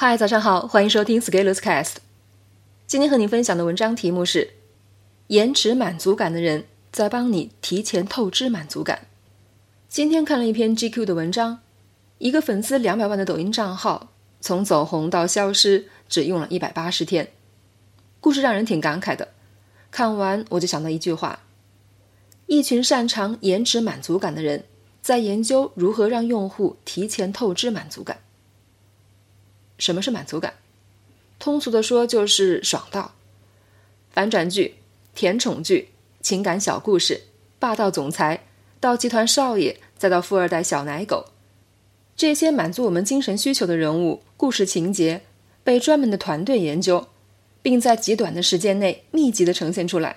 嗨，早上好，欢迎收听 Scaleless Cast。今天和你分享的文章题目是：延迟满足感的人在帮你提前透支满足感。今天看了一篇 GQ 的文章，一个粉丝两百万的抖音账号，从走红到消失只用了一百八十天。故事让人挺感慨的。看完我就想到一句话：一群擅长延迟满足感的人，在研究如何让用户提前透支满足感。什么是满足感？通俗的说就是爽到。反转剧、甜宠剧、情感小故事、霸道总裁，到集团少爷，再到富二代小奶狗，这些满足我们精神需求的人物、故事情节，被专门的团队研究，并在极短的时间内密集的呈现出来，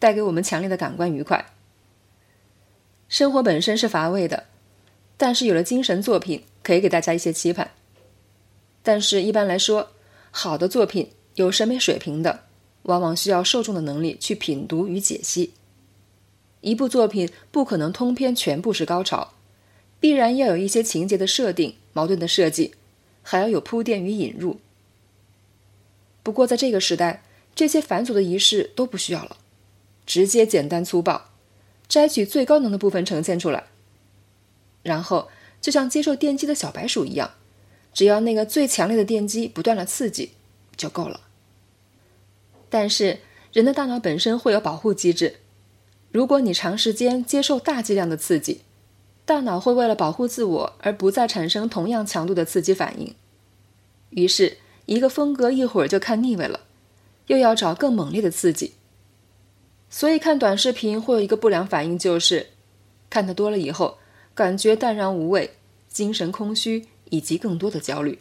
带给我们强烈的感官愉快。生活本身是乏味的，但是有了精神作品，可以给大家一些期盼。但是，一般来说，好的作品有审美水平的，往往需要受众的能力去品读与解析。一部作品不可能通篇全部是高潮，必然要有一些情节的设定、矛盾的设计，还要有铺垫与引入。不过，在这个时代，这些繁琐的仪式都不需要了，直接简单粗暴，摘取最高能的部分呈现出来，然后就像接受电击的小白鼠一样。只要那个最强烈的电击不断的刺激就够了。但是人的大脑本身会有保护机制，如果你长时间接受大剂量的刺激，大脑会为了保护自我而不再产生同样强度的刺激反应。于是，一个风格一会儿就看腻味了，又要找更猛烈的刺激。所以看短视频会有一个不良反应，就是看得多了以后，感觉淡然无味，精神空虚。以及更多的焦虑，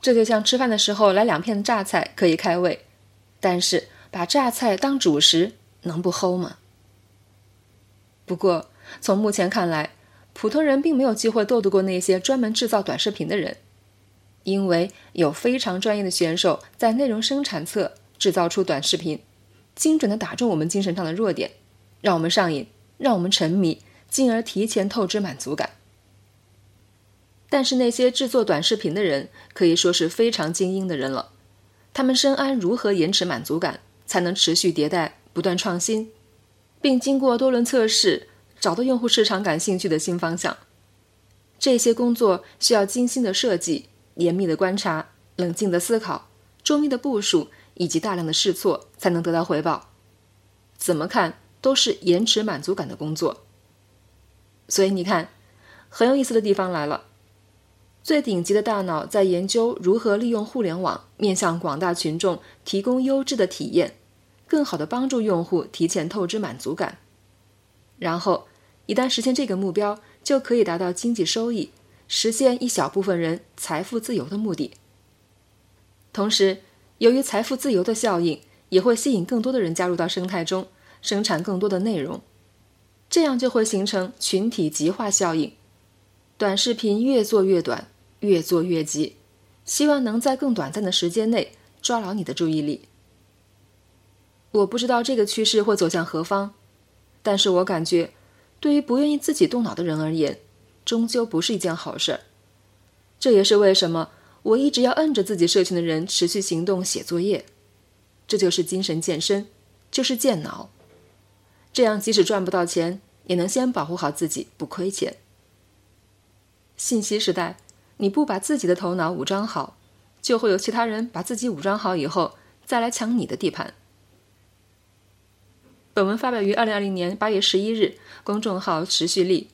这就像吃饭的时候来两片榨菜可以开胃，但是把榨菜当主食能不齁吗？不过从目前看来，普通人并没有机会斗得过那些专门制造短视频的人，因为有非常专业的选手在内容生产侧制造出短视频，精准的打中我们精神上的弱点，让我们上瘾，让我们沉迷，进而提前透支满足感。但是那些制作短视频的人可以说是非常精英的人了，他们深谙如何延迟满足感，才能持续迭代、不断创新，并经过多轮测试，找到用户市场感兴趣的新方向。这些工作需要精心的设计、严密的观察、冷静的思考、周密的部署以及大量的试错，才能得到回报。怎么看都是延迟满足感的工作。所以你看，很有意思的地方来了。最顶级的大脑在研究如何利用互联网面向广大群众提供优质的体验，更好的帮助用户提前透支满足感。然后，一旦实现这个目标，就可以达到经济收益，实现一小部分人财富自由的目的。同时，由于财富自由的效应，也会吸引更多的人加入到生态中，生产更多的内容，这样就会形成群体极化效应，短视频越做越短。越做越急，希望能在更短暂的时间内抓牢你的注意力。我不知道这个趋势会走向何方，但是我感觉，对于不愿意自己动脑的人而言，终究不是一件好事儿。这也是为什么我一直要摁着自己社群的人持续行动、写作业。这就是精神健身，就是健脑。这样即使赚不到钱，也能先保护好自己，不亏钱。信息时代。你不把自己的头脑武装好，就会有其他人把自己武装好以后再来抢你的地盘。本文发表于二零二零年八月十一日，公众号持续力。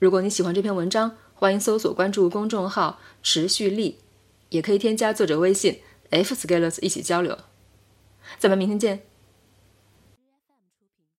如果你喜欢这篇文章，欢迎搜索关注公众号持续力，也可以添加作者微信 f scalers 一起交流。咱们明天见。